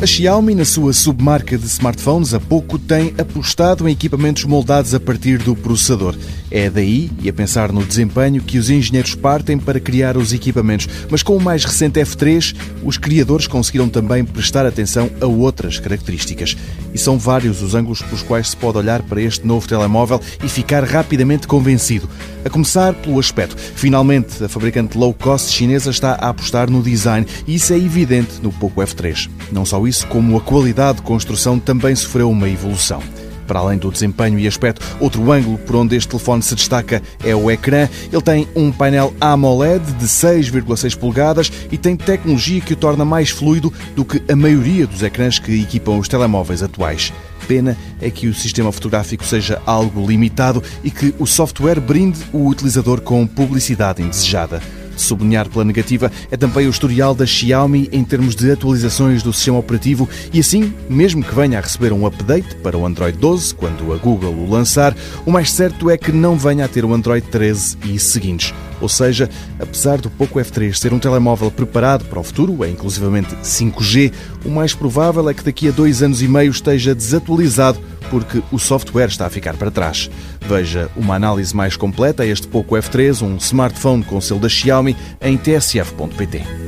A Xiaomi, na sua submarca de smartphones, há pouco tem apostado em equipamentos moldados a partir do processador. É daí, e a pensar no desempenho, que os engenheiros partem para criar os equipamentos. Mas com o mais recente F3, os criadores conseguiram também prestar atenção a outras características. E são vários os ângulos pelos quais se pode olhar para este novo telemóvel e ficar rapidamente convencido. A começar pelo aspecto. Finalmente, a fabricante low cost chinesa está a apostar no design e isso é evidente no Poco F3. Não só isso, como a qualidade de construção também sofreu uma evolução. Para além do desempenho e aspecto, outro ângulo por onde este telefone se destaca é o ecrã. Ele tem um painel AMOLED de 6,6 polegadas e tem tecnologia que o torna mais fluido do que a maioria dos ecrãs que equipam os telemóveis atuais. Pena é que o sistema fotográfico seja algo limitado e que o software brinde o utilizador com publicidade indesejada sublinhar pela negativa é também o historial da Xiaomi em termos de atualizações do sistema operativo e assim, mesmo que venha a receber um update para o Android 12, quando a Google o lançar, o mais certo é que não venha a ter o Android 13 e seguintes. Ou seja, apesar do Poco F3 ser um telemóvel preparado para o futuro, é inclusivamente 5G, o mais provável é que daqui a dois anos e meio esteja desatualizado porque o software está a ficar para trás. Veja uma análise mais completa a este Poco F3, um smartphone com selo da Xiaomi, em tsf.pt.